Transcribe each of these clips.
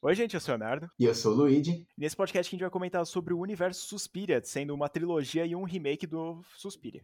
Oi, gente, eu sou o Leonardo. E eu sou o Luigi. Nesse podcast a gente vai comentar sobre o universo Suspiria, sendo uma trilogia e um remake do Suspiria.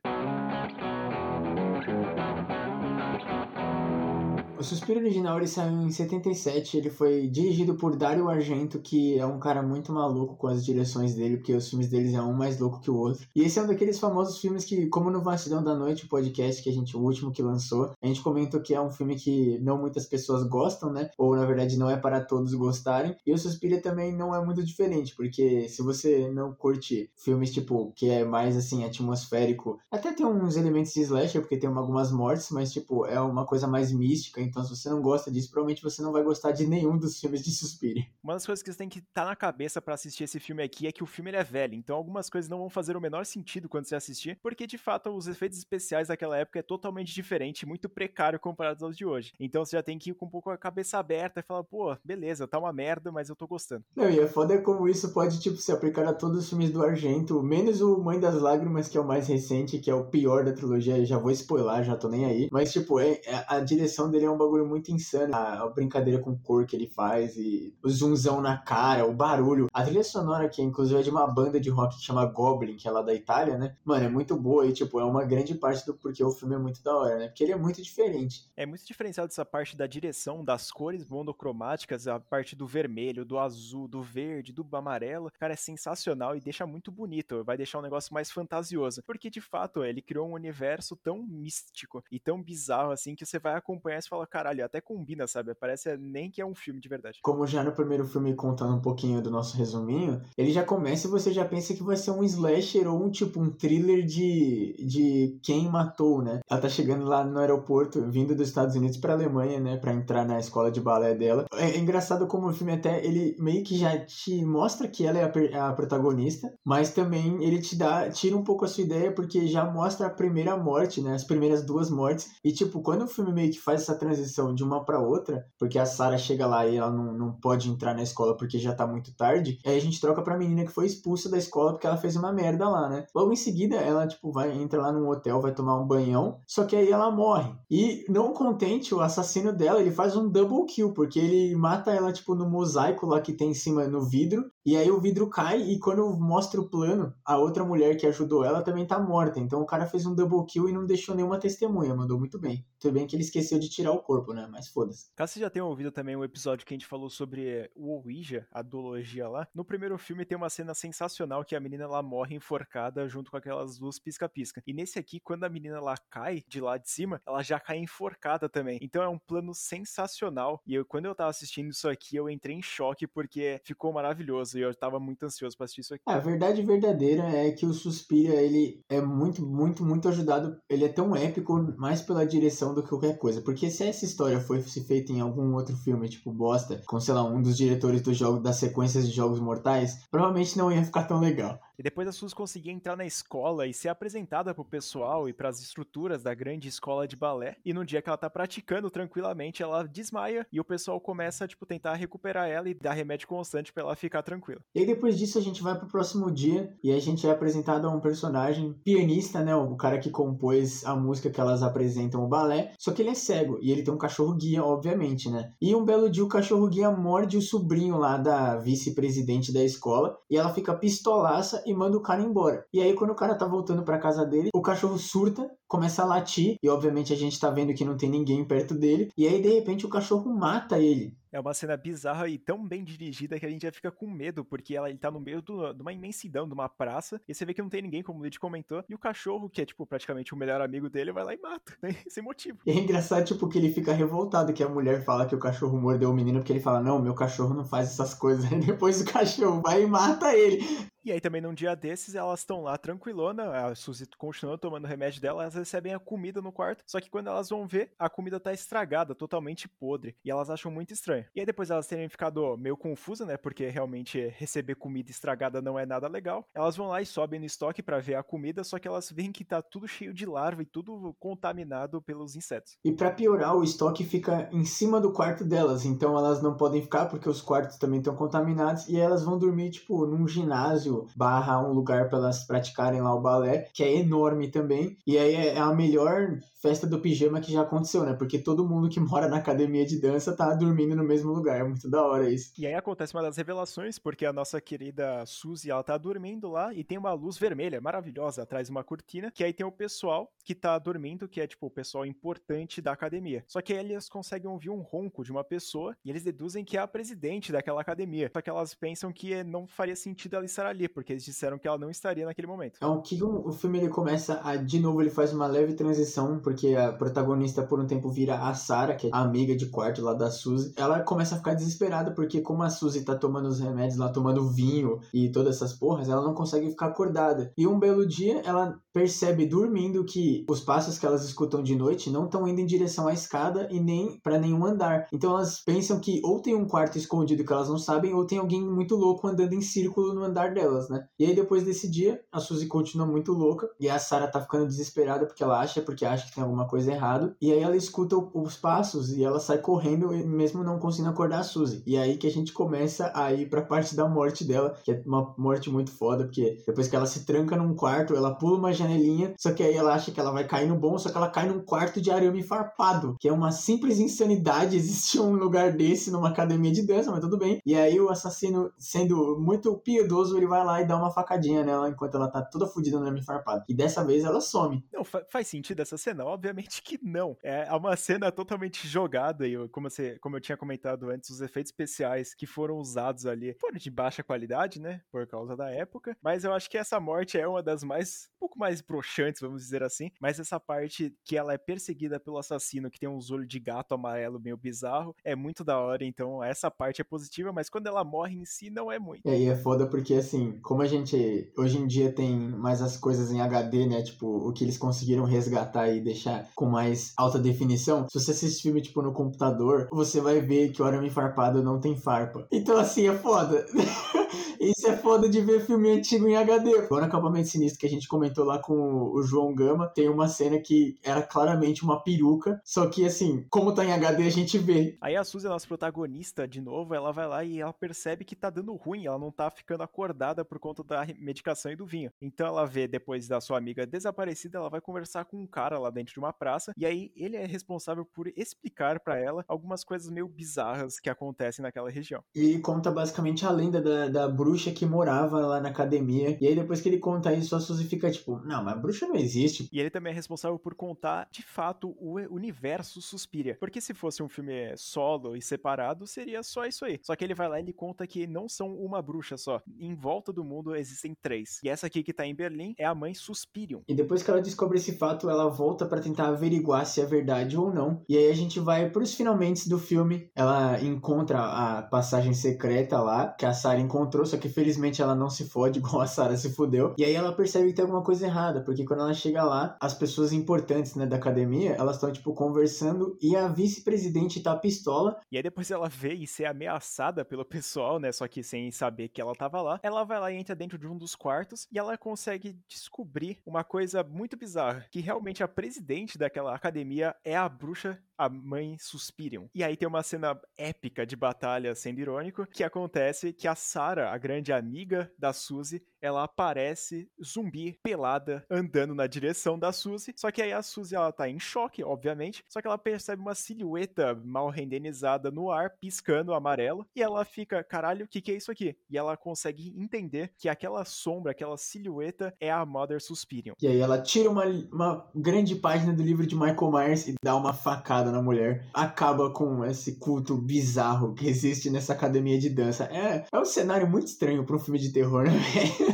O Suspiro original ele saiu em 77, ele foi dirigido por Dario Argento, que é um cara muito maluco com as direções dele, porque os filmes deles é um mais louco que o outro. E esse é um daqueles famosos filmes que, como no Vacilão da Noite, o podcast que a gente, o último que lançou, a gente comentou que é um filme que não muitas pessoas gostam, né? Ou na verdade não é para todos gostarem. E o Suspiro também não é muito diferente, porque se você não curte filmes tipo que é mais assim atmosférico, até tem uns elementos de slasher, porque tem algumas mortes, mas tipo é uma coisa mais mística, então se você não gosta disso, provavelmente você não vai gostar de nenhum dos filmes de Suspire. Uma das coisas que você tem que estar tá na cabeça para assistir esse filme aqui é que o filme é velho, então algumas coisas não vão fazer o menor sentido quando você assistir, porque de fato os efeitos especiais daquela época é totalmente diferente, muito precário comparado aos de hoje. Então você já tem que ir com um pouco a cabeça aberta e falar, pô, beleza, tá uma merda, mas eu tô gostando. Não, e é foda como isso pode, tipo, se aplicar a todos os filmes do Argento, menos o Mãe das Lágrimas, que é o mais recente, que é o pior da trilogia, já vou spoiler, já tô nem aí. Mas, tipo, é, é a direção dele é um bagulho muito insano. A, a, brincadeira com cor que ele faz e o zoomzão na cara, o barulho. A trilha sonora, que inclusive é de uma banda de rock que chama Goblin, que é lá da Itália, né? Mano, é muito boa e, tipo, é uma grande parte do porquê o filme é muito da hora, né? Porque ele é muito diferente. É muito diferenciado essa parte da direção, das cores monocromáticas, a parte do vermelho, do azul, do verde, do amarelo. Cara, é sensacional e deixa muito bonito. Vai deixar um negócio mais fantasioso. Porque, de fato, ele criou um universo tão místico e tão bizarro assim que você vai acompanhar e fala, caralho, até combina, sabe? Parece nem que é um filme de verdade. Como já no primeiro filme, contando um pouquinho do nosso resuminho, ele já começa e você já pensa que vai ser um slasher ou um tipo um thriller de, de quem matou, né? Ela tá chegando lá no aeroporto, vindo dos Estados Unidos pra Alemanha, né? Pra entrar na escola de balé dela. É, é engraçado como o filme até, ele meio que já te mostra que ela é a, a protagonista, mas também ele te dá, tira um pouco a sua ideia, porque já mostra a primeira morte, né? As primeiras duas mortes. E tipo, quando o filme meio que faz essa transição de uma para outra, porque a Sarah chega lá e ela não, não pode entrar na escola porque já tá muito tarde, aí a gente troca pra menina que foi expulsa da escola porque ela fez uma merda lá, né? Logo em seguida, ela, tipo, vai, entra lá num hotel, vai tomar um banhão, só que aí ela morre. E não contente, o assassino dela, ele faz um double kill, porque ele mata ela, tipo, no mosaico lá que tem em cima no vidro, e aí o vidro cai e quando mostra o plano, a outra mulher que ajudou ela também tá morta. Então o cara fez um double kill e não deixou nenhuma testemunha, mandou muito bem. Tudo bem que ele esqueceu de tirar o corpo, né? Mas foda-se. Caso você já tenha ouvido também um episódio que a gente falou sobre o Ouija, a duologia lá, no primeiro filme tem uma cena sensacional que a menina lá morre enforcada junto com aquelas luzes pisca-pisca. E nesse aqui, quando a menina lá cai de lá de cima, ela já cai enforcada também. Então é um plano sensacional. E eu, quando eu tava assistindo isso aqui, eu entrei em choque porque ficou maravilhoso e eu tava muito ansioso pra assistir isso aqui. A verdade verdadeira é que o Suspira, ele é muito, muito, muito ajudado. Ele é tão épico mais pela direção do que qualquer coisa. Porque se essa história fosse feita em algum outro filme, tipo Bosta, com, sei lá, um dos diretores do jogo, das sequências de jogos mortais, provavelmente não ia ficar tão legal. E depois a Suzy conseguia entrar na escola e ser apresentada pro pessoal e para as estruturas da grande escola de balé. E no dia que ela tá praticando tranquilamente, ela desmaia e o pessoal começa tipo tentar recuperar ela e dar remédio constante para ela ficar tranquila. E aí depois disso a gente vai pro próximo dia e a gente é apresentado a um personagem pianista, né, o cara que compôs a música que elas apresentam o balé, só que ele é cego e ele tem um cachorro guia, obviamente, né? E um belo dia o cachorro guia morde o sobrinho lá da vice-presidente da escola e ela fica pistolaça e manda o cara embora. E aí, quando o cara tá voltando pra casa dele, o cachorro surta, começa a latir, e obviamente a gente tá vendo que não tem ninguém perto dele, e aí de repente o cachorro mata ele. É uma cena bizarra e tão bem dirigida que a gente já fica com medo, porque ela ele tá no meio do, de uma imensidão, de uma praça, e você vê que não tem ninguém, como o Luigi comentou, e o cachorro, que é, tipo, praticamente o melhor amigo dele, vai lá e mata, né? sem motivo. E é engraçado, tipo, que ele fica revoltado que a mulher fala que o cachorro mordeu o menino, porque ele fala, não, meu cachorro não faz essas coisas. Aí depois o cachorro vai e mata ele. E aí também num dia desses, elas estão lá tranquilona, a Suzy continua tomando o remédio dela, elas recebem a comida no quarto, só que quando elas vão ver, a comida tá estragada, totalmente podre, e elas acham muito estranho. E aí depois elas terem ficado meio confusas, né, porque realmente receber comida estragada não é nada legal, elas vão lá e sobem no estoque para ver a comida, só que elas veem que tá tudo cheio de larva e tudo contaminado pelos insetos. E para piorar, o estoque fica em cima do quarto delas, então elas não podem ficar porque os quartos também estão contaminados e elas vão dormir, tipo, num ginásio barra um lugar para elas praticarem lá o balé, que é enorme também. E aí é a melhor festa do pijama que já aconteceu, né? Porque todo mundo que mora na academia de dança tá dormindo no mesmo lugar. É muito da hora isso. E aí acontece uma das revelações, porque a nossa querida Suzy, ela tá dormindo lá e tem uma luz vermelha maravilhosa atrás de uma cortina, que aí tem o pessoal que tá dormindo, que é tipo o pessoal importante da academia. Só que aí eles conseguem ouvir um ronco de uma pessoa e eles deduzem que é a presidente daquela academia. Só que elas pensam que não faria sentido ela estar ali, porque eles disseram que ela não estaria naquele momento. É o que o filme ele começa a, de novo, ele faz uma leve transição, porque a protagonista por um tempo vira a Sarah, que é a amiga de quarto lá da Suzy. Ela começa a ficar desesperada, porque como a Suzy tá tomando os remédios lá, tomando vinho e todas essas porras, ela não consegue ficar acordada. E um belo dia, ela percebe dormindo que os passos que elas escutam de noite não estão indo em direção à escada e nem para nenhum andar. Então elas pensam que ou tem um quarto escondido que elas não sabem, ou tem alguém muito louco andando em círculo no andar delas, né? E aí depois desse dia, a Suzy continua muito louca e a Sarah tá ficando desesperada porque ela acha, porque acha que tem alguma coisa errada. E aí ela escuta os passos e ela sai correndo mesmo não conseguindo acordar a Suzy. E é aí que a gente começa a ir pra parte da morte dela, que é uma morte muito foda, porque depois que ela se tranca num quarto, ela pula uma janelinha, só que aí ela acha que ela vai cair no bom, só que ela cai num quarto de arame farpado, que é uma simples insanidade existir um lugar desse numa academia de dança, mas tudo bem. E aí o assassino, sendo muito piedoso, ele vai lá e dá uma facadinha nela enquanto ela tá toda fodida no arame farpado. E dessa vez ela some. Não, fa faz sentido essa cena? Obviamente que não. É uma cena totalmente jogada e como, você, como eu tinha comentado antes, os efeitos especiais que foram usados ali foram de baixa qualidade, né? Por causa da época. Mas eu acho que essa morte é uma das mais, um pouco mais broxantes, vamos dizer assim. Mas essa parte que ela é perseguida pelo assassino, que tem uns olhos de gato amarelo meio bizarro, é muito da hora. Então essa parte é positiva, mas quando ela morre em si, não é muito. É, e é foda porque, assim, como a gente hoje em dia tem mais as coisas em HD, né? Tipo, o que eles conseguiram resgatar e deixar com mais alta definição. Se você assiste filme, tipo, no computador, você vai ver que o arame farpado não tem farpa. Então, assim, é foda. Isso é foda de ver filme antigo em HD. No acampamento sinistro que a gente comentou lá com o João Gama. Tem uma cena que era claramente uma peruca. Só que, assim, como tá em HD, a gente vê. Aí a Suzy, nossa protagonista, de novo, ela vai lá e ela percebe que tá dando ruim. Ela não tá ficando acordada por conta da medicação e do vinho. Então ela vê, depois da sua amiga desaparecida, ela vai conversar com um cara lá dentro de uma praça. E aí ele é responsável por explicar para ela algumas coisas meio bizarras que acontecem naquela região. E conta basicamente a lenda da, da bruxa que morava lá na academia. E aí depois que ele conta isso, a Suzy fica tipo, não, mas bruxa não existe. E ele também é responsável por contar, de fato, o universo Suspiria. Porque se fosse um filme solo e separado, seria só isso aí. Só que ele vai lá e ele conta que não são uma bruxa só. Em volta do mundo existem três. E essa aqui que tá em Berlim é a mãe Suspirium. E depois que ela descobre esse fato, ela volta para tentar averiguar se é verdade ou não. E aí a gente vai pros finalmente do filme. Ela encontra a passagem secreta lá, que a Sarah encontrou, só que felizmente ela não se fode igual a Sarah se fudeu. E aí ela percebe que tem alguma coisa errada, porque quando ela chega lá, as pessoas importantes, né, da academia, elas estão tipo conversando e a vice-presidente tá pistola. E aí depois ela vê e ser ameaçada pelo pessoal, né, só que sem saber que ela tava lá. Ela vai lá e entra dentro de um dos quartos e ela consegue descobrir uma coisa muito bizarra, que realmente a presidente daquela academia é a bruxa a mãe Suspirium. E aí tem uma cena épica de batalha, sendo irônico, que acontece que a Sarah, a grande amiga da Suzy, ela aparece zumbi, pelada, andando na direção da Suzy. Só que aí a Suzy, ela tá em choque, obviamente. Só que ela percebe uma silhueta mal renderizada no ar, piscando amarelo. E ela fica, caralho, o que, que é isso aqui? E ela consegue entender que aquela sombra, aquela silhueta é a Mother Suspirium. E aí ela tira uma, uma grande página do livro de Michael Myers e dá uma facada na mulher. Acaba com esse culto bizarro que existe nessa academia de dança. É, é um cenário muito estranho para um filme de terror, né,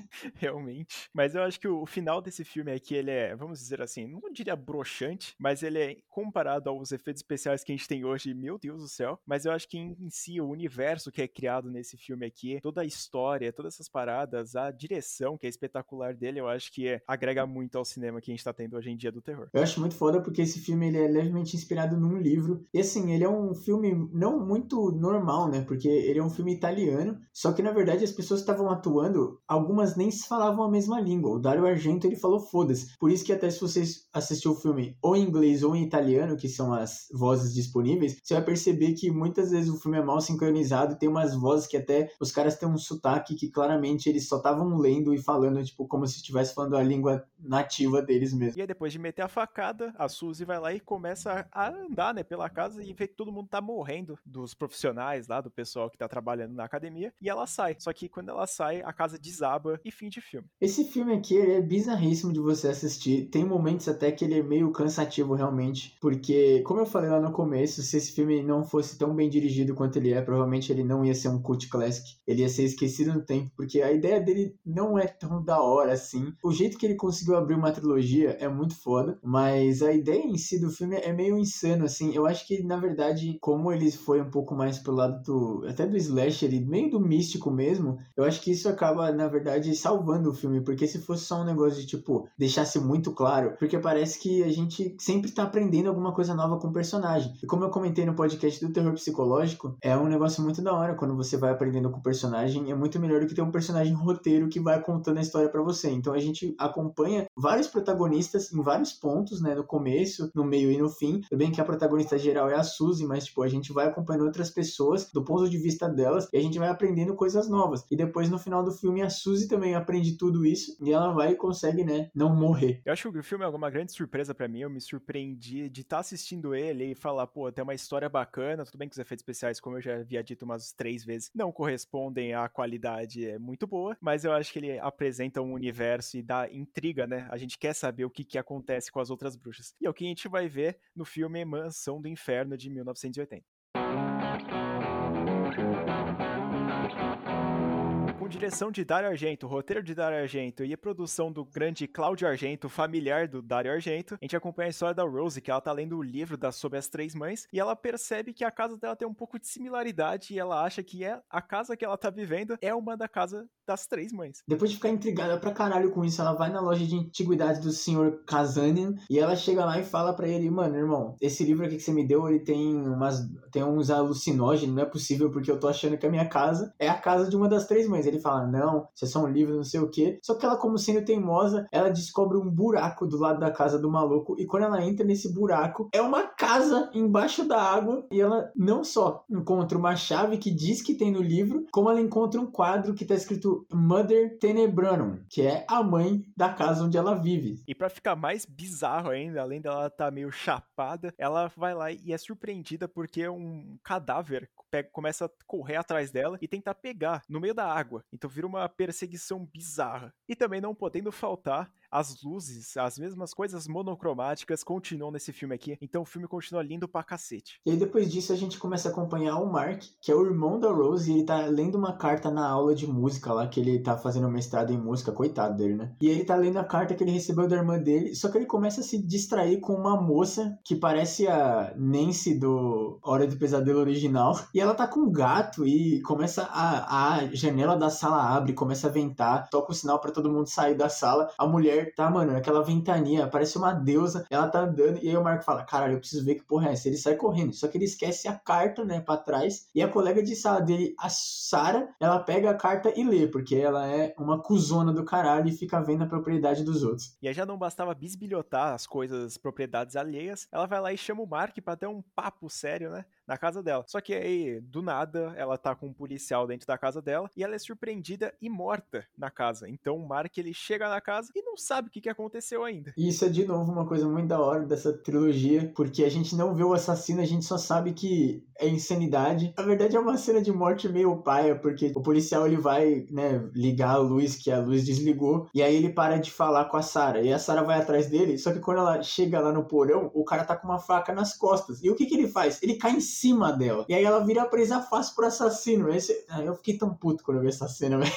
Realmente. Mas eu acho que o final desse filme aqui, ele é, vamos dizer assim, não diria broxante, mas ele é comparado aos efeitos especiais que a gente tem hoje, meu Deus do céu. Mas eu acho que em, em si, o universo que é criado nesse filme aqui, toda a história, todas essas paradas, a direção que é espetacular dele, eu acho que é, agrega muito ao cinema que a gente tá tendo hoje em dia do terror. Eu acho muito foda porque esse filme ele é levemente inspirado num livro. E assim, ele é um filme não muito normal, né? Porque ele é um filme italiano, só que na verdade as pessoas estavam atuando, algumas nem falavam a mesma língua. O Dario Argento ele falou foda-se. Por isso que até se vocês assistiu o filme ou em inglês ou em italiano, que são as vozes disponíveis, você vai perceber que muitas vezes o filme é mal sincronizado, tem umas vozes que até os caras têm um sotaque que claramente eles só estavam lendo e falando, tipo, como se estivesse falando a língua nativa deles mesmo. E aí, depois de meter a facada, a Suzy vai lá e começa a andar, né, pela casa e vê que todo mundo tá morrendo dos profissionais lá, do pessoal que tá trabalhando na academia, e ela sai. Só que quando ela sai, a casa desaba e fim de filme. Esse filme aqui é bizarríssimo de você assistir. Tem momentos até que ele é meio cansativo realmente, porque, como eu falei lá no começo, se esse filme não fosse tão bem dirigido quanto ele é, provavelmente ele não ia ser um cult classic. Ele ia ser esquecido no tempo, porque a ideia dele não é tão da hora assim. O jeito que ele conseguiu abrir uma trilogia é muito foda, mas a ideia em si do filme é meio insano, assim. Eu acho que, na verdade, como ele foi um pouco mais pro lado do. até do slasher, meio do místico mesmo, eu acho que isso acaba, na verdade, salvando o filme, porque se fosse só um negócio de, tipo, deixasse muito claro, porque parece que a gente sempre tá aprendendo alguma coisa nova com o personagem. E como eu comentei no podcast do terror psicológico, é um negócio muito da hora quando você vai aprendendo com o personagem, é muito melhor do que ter um personagem roteiro que vai contando a história para você. Então a gente acompanha vários protagonistas em vários pontos, né, no começo, no meio e no fim. Tudo bem que a protagonista geral é a Suzy, mas tipo, a gente vai acompanhando outras pessoas do ponto de vista delas e a gente vai aprendendo coisas novas. E depois no final do filme a Suzy também aprende tudo isso e ela vai e consegue, né, não morrer. Eu acho que o filme é uma grande surpresa para mim, eu me surpreendi de estar tá assistindo ele e falar, pô, tem uma história bacana, tudo bem que os efeitos especiais, como eu já havia dito umas três vezes, não correspondem à qualidade é muito boa, mas eu acho que ele apresenta um universo e dá intriga, né? A gente quer saber o que, que acontece com as outras bruxas. E é o que a gente vai ver no filme Mansão do Inferno de 1980. Direção de Dario Argento, roteiro de Dario Argento e a produção do grande Cláudio Argento, familiar do Dario Argento, a gente acompanha a história da Rose, que ela tá lendo o livro das sobre as três mães, e ela percebe que a casa dela tem um pouco de similaridade e ela acha que é a casa que ela tá vivendo é uma da casa das três mães. Depois de ficar intrigada pra caralho com isso, ela vai na loja de antiguidades do Sr. Kazanian e ela chega lá e fala para ele, mano, irmão, esse livro aqui que você me deu, ele tem umas tem uns alucinógenos, não é possível porque eu tô achando que a minha casa é a casa de uma das três mães. Ele fala, não, isso é só um livro, não sei o que. Só que ela, como sendo teimosa, ela descobre um buraco do lado da casa do maluco. E quando ela entra nesse buraco, é uma casa embaixo da água. E ela não só encontra uma chave que diz que tem no livro, como ela encontra um quadro que tá escrito Mother Tenebranum, que é a mãe da casa onde ela vive. E para ficar mais bizarro ainda, além dela estar tá meio chapada, ela vai lá e é surpreendida porque um cadáver pega, começa a correr atrás dela e tentar pegar no meio da água. Então vira uma perseguição bizarra. E também não podendo faltar as luzes, as mesmas coisas monocromáticas continuam nesse filme aqui, então o filme continua lindo pra cacete. E aí depois disso a gente começa a acompanhar o Mark, que é o irmão da Rose, e ele tá lendo uma carta na aula de música lá, que ele tá fazendo mestrado em música, coitado dele, né? E ele tá lendo a carta que ele recebeu da irmã dele, só que ele começa a se distrair com uma moça que parece a Nancy do Hora do Pesadelo original, e ela tá com um gato e começa a, a janela da sala abre, começa a ventar, toca o sinal para todo mundo sair da sala, a mulher tá, mano, aquela ventania, parece uma deusa, ela tá andando, e aí o Marco fala, caralho, eu preciso ver que porra é essa. Ele sai correndo, só que ele esquece a carta, né, pra trás, e a colega de sala dele, a Sara, ela pega a carta e lê, porque ela é uma cuzona do caralho e fica vendo a propriedade dos outros. E aí já não bastava bisbilhotar as coisas, propriedades alheias, ela vai lá e chama o Mark pra ter um papo sério, né? Na casa dela. Só que aí, do nada, ela tá com um policial dentro da casa dela e ela é surpreendida e morta na casa. Então o Mark ele chega na casa e não sabe o que, que aconteceu ainda. Isso é de novo uma coisa muito da hora dessa trilogia, porque a gente não vê o assassino, a gente só sabe que é insanidade. Na verdade é uma cena de morte meio paia, porque o policial ele vai, né, ligar a luz que a luz desligou e aí ele para de falar com a Sara e a Sara vai atrás dele, só que quando ela chega lá no porão, o cara tá com uma faca nas costas. E o que que ele faz? Ele cai em cima dela. E aí ela vira presa fácil pro assassino. Esse... Eu fiquei tão puto quando eu vi essa cena, velho.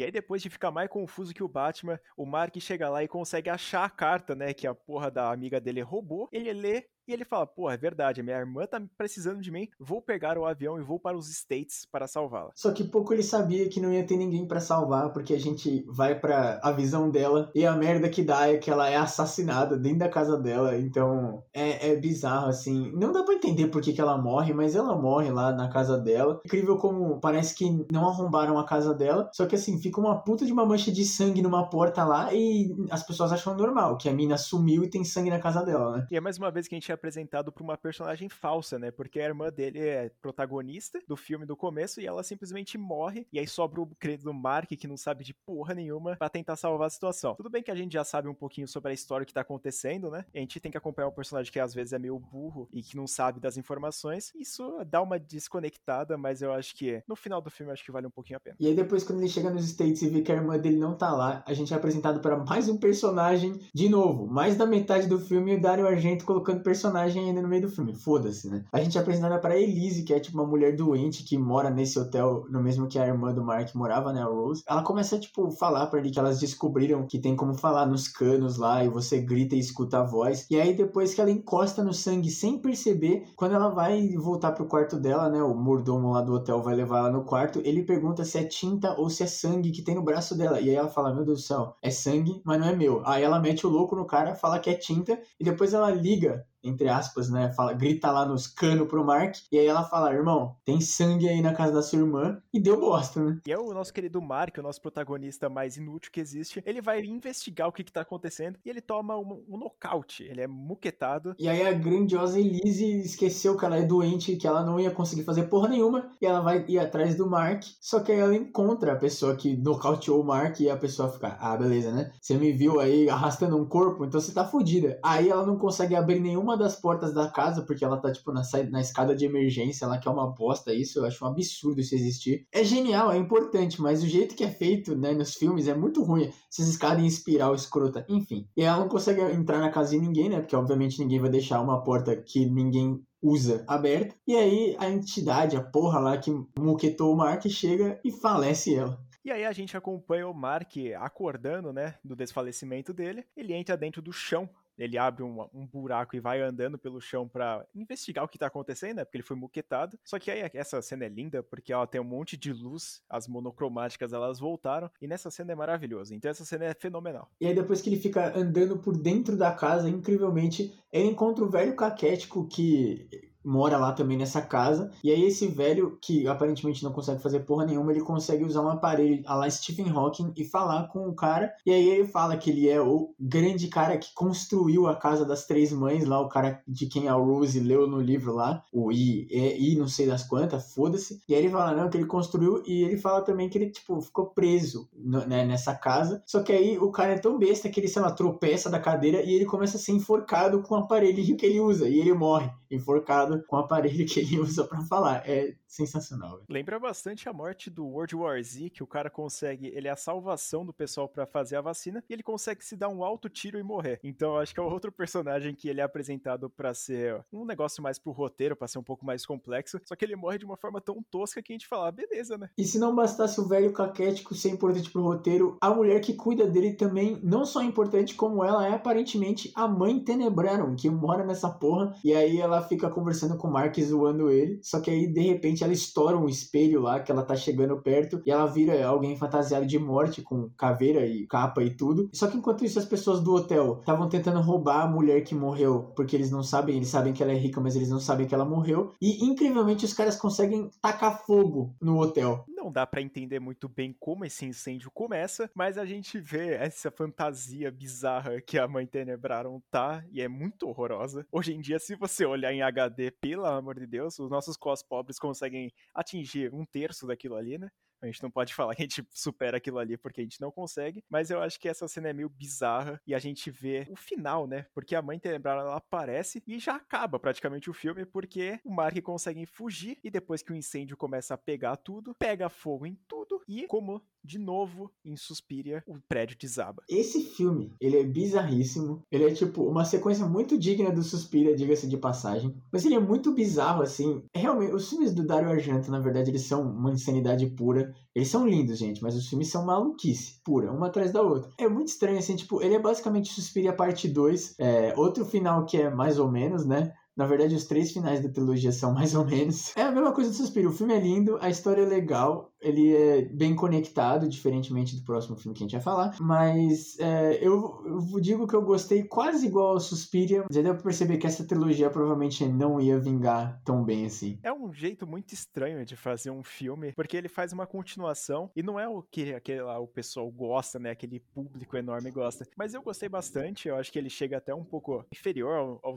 E aí, depois de ficar mais confuso que o Batman, o Mark chega lá e consegue achar a carta, né? Que a porra da amiga dele roubou. Ele lê e ele fala: pô, é verdade, minha irmã tá precisando de mim, vou pegar o avião e vou para os States para salvá-la. Só que pouco ele sabia que não ia ter ninguém para salvar, porque a gente vai para a visão dela e a merda que dá é que ela é assassinada dentro da casa dela. Então é, é bizarro, assim. Não dá pra entender por que, que ela morre, mas ela morre lá na casa dela. Incrível como parece que não arrombaram a casa dela, só que assim, fica uma puta de uma mancha de sangue numa porta lá e as pessoas acham normal, que a mina sumiu e tem sangue na casa dela, né? E é mais uma vez que a gente é apresentado pra uma personagem falsa, né? Porque a irmã dele é protagonista do filme do começo e ela simplesmente morre. E aí sobra o credo do Mark, que não sabe de porra nenhuma, para tentar salvar a situação. Tudo bem que a gente já sabe um pouquinho sobre a história que tá acontecendo, né? A gente tem que acompanhar um personagem que às vezes é meio burro e que não sabe das informações. Isso dá uma desconectada, mas eu acho que no final do filme acho que vale um pouquinho a pena. E aí depois quando ele chega nos States e vê que a irmã dele não tá lá, a gente é apresentado para mais um personagem de novo. Mais da metade do filme o Dario Argento colocando personagem ainda no meio do filme. Foda-se, né? A gente é apresentado para Elise, que é tipo uma mulher doente que mora nesse hotel no mesmo que a irmã do Mark morava, né, a Rose. Ela começa tipo falar para ele que elas descobriram que tem como falar nos canos lá e você grita e escuta a voz. E aí depois que ela encosta no sangue sem perceber, quando ela vai voltar pro quarto dela, né, o mordomo lá do hotel vai levar ela no quarto, ele pergunta se é tinta ou se é sangue que tem no braço dela. E aí ela fala: Meu Deus do céu, é sangue, mas não é meu. Aí ela mete o louco no cara, fala que é tinta, e depois ela liga entre aspas, né? Fala, grita lá nos canos pro Mark. E aí ela fala, irmão, tem sangue aí na casa da sua irmã. E deu bosta, né? E é o nosso querido Mark, o nosso protagonista mais inútil que existe. Ele vai investigar o que, que tá acontecendo e ele toma um, um nocaute. Ele é muquetado. E aí a grandiosa Elise esqueceu que ela é doente, que ela não ia conseguir fazer porra nenhuma. E ela vai ir atrás do Mark. Só que aí ela encontra a pessoa que nocauteou o Mark e a pessoa fica, ah, beleza, né? Você me viu aí arrastando um corpo, então você tá fodida. Aí ela não consegue abrir nenhuma das portas da casa, porque ela tá, tipo, na, na escada de emergência, ela quer uma bosta, isso eu acho um absurdo isso existir. É genial, é importante, mas o jeito que é feito, né, nos filmes é muito ruim. Essas escadas em espiral escrota, enfim. E ela não consegue entrar na casa de ninguém, né, porque obviamente ninguém vai deixar uma porta que ninguém usa aberta. E aí a entidade, a porra lá que muquetou o Mark, chega e falece ela. E aí a gente acompanha o Mark acordando, né, do desfalecimento dele. Ele entra dentro do chão ele abre um, um, buraco e vai andando pelo chão para investigar o que tá acontecendo, né? Porque ele foi muquetado. Só que aí essa cena é linda porque ela tem um monte de luz, as monocromáticas elas voltaram e nessa cena é maravilhoso. Então essa cena é fenomenal. E aí depois que ele fica andando por dentro da casa, incrivelmente, ele encontra o velho caquético que mora lá também nessa casa. E aí esse velho, que aparentemente não consegue fazer porra nenhuma, ele consegue usar um aparelho a lá Stephen Hawking e falar com o cara. E aí ele fala que ele é o grande cara que construiu a casa das três mães lá, o cara de quem a Rose leu no livro lá, o I, e, I não sei das quantas, foda-se. E aí ele fala, não, que ele construiu e ele fala também que ele, tipo, ficou preso no, né, nessa casa. Só que aí o cara é tão besta que ele, sei lá, tropeça da cadeira e ele começa a ser enforcado com o aparelho que ele usa. E ele morre enforcado com o aparelho que ele usa para falar. É sensacional. Véio. Lembra bastante a morte do World War Z, que o cara consegue, ele é a salvação do pessoal para fazer a vacina e ele consegue se dar um alto tiro e morrer. Então acho que é outro personagem que ele é apresentado para ser um negócio mais pro roteiro, para ser um pouco mais complexo, só que ele morre de uma forma tão tosca que a gente fala, ah, beleza, né? E se não bastasse o velho caquético ser importante pro roteiro, a mulher que cuida dele também não só é importante, como ela é aparentemente a mãe Tenebraron, que mora nessa porra, e aí ela fica conversando com o Mark zoando ele, só que aí de repente ela estoura um espelho lá, que ela tá chegando perto, e ela vira alguém fantasiado de morte, com caveira e capa e tudo. Só que enquanto isso, as pessoas do hotel estavam tentando roubar a mulher que morreu, porque eles não sabem, eles sabem que ela é rica, mas eles não sabem que ela morreu. E incrivelmente os caras conseguem tacar fogo no hotel. Não dá para entender muito bem como esse incêndio começa, mas a gente vê essa fantasia bizarra que a mãe Tenebraron tá, e é muito horrorosa. Hoje em dia, se você olhar em HD, pelo amor de Deus, os nossos cos pobres conseguem atingir um terço daquilo ali, né? A gente não pode falar que a gente supera aquilo ali porque a gente não consegue, mas eu acho que essa cena é meio bizarra e a gente vê o final, né? Porque a mãe Tenebrada ela aparece e já acaba praticamente o filme porque o Mark consegue fugir e depois que o incêndio começa a pegar tudo, pega fogo em tudo e como de novo em Suspiria o prédio desaba. Esse filme, ele é bizarríssimo. Ele é tipo uma sequência muito digna do Suspiria, diga-se de passagem, mas ele é muito bizarro assim. Realmente, os filmes do Dario Argento, na verdade, eles são uma insanidade pura. Eles são lindos, gente, mas os filmes são maluquice, pura, uma atrás da outra. É muito estranho, assim, tipo, ele é basicamente Suspiria parte 2. É, outro final que é mais ou menos, né? Na verdade, os três finais da trilogia são mais ou menos. É a mesma coisa do Suspiro. O filme é lindo, a história é legal, ele é bem conectado, diferentemente do próximo filme que a gente vai falar. Mas é, eu, eu, digo que eu gostei quase igual ao Suspiria. Já deu pra perceber que essa trilogia provavelmente não ia vingar tão bem assim. É um jeito muito estranho de fazer um filme, porque ele faz uma continuação e não é o que aquele o pessoal gosta, né? Aquele público enorme gosta. Mas eu gostei bastante, eu acho que ele chega até um pouco inferior ao, ao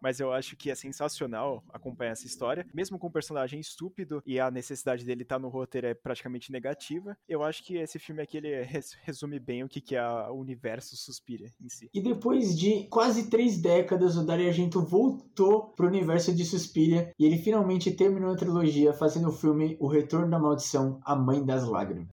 mas eu acho que é sensacional acompanhar essa história. Mesmo com um personagem estúpido e a necessidade dele estar tá no roteiro é praticamente negativa, eu acho que esse filme aqui ele resume bem o que, que é o universo Suspiria em si. E depois de quase três décadas, o Dario Argento voltou pro universo de Suspiria e ele finalmente terminou a trilogia fazendo o filme O Retorno da Maldição, A Mãe das Lágrimas.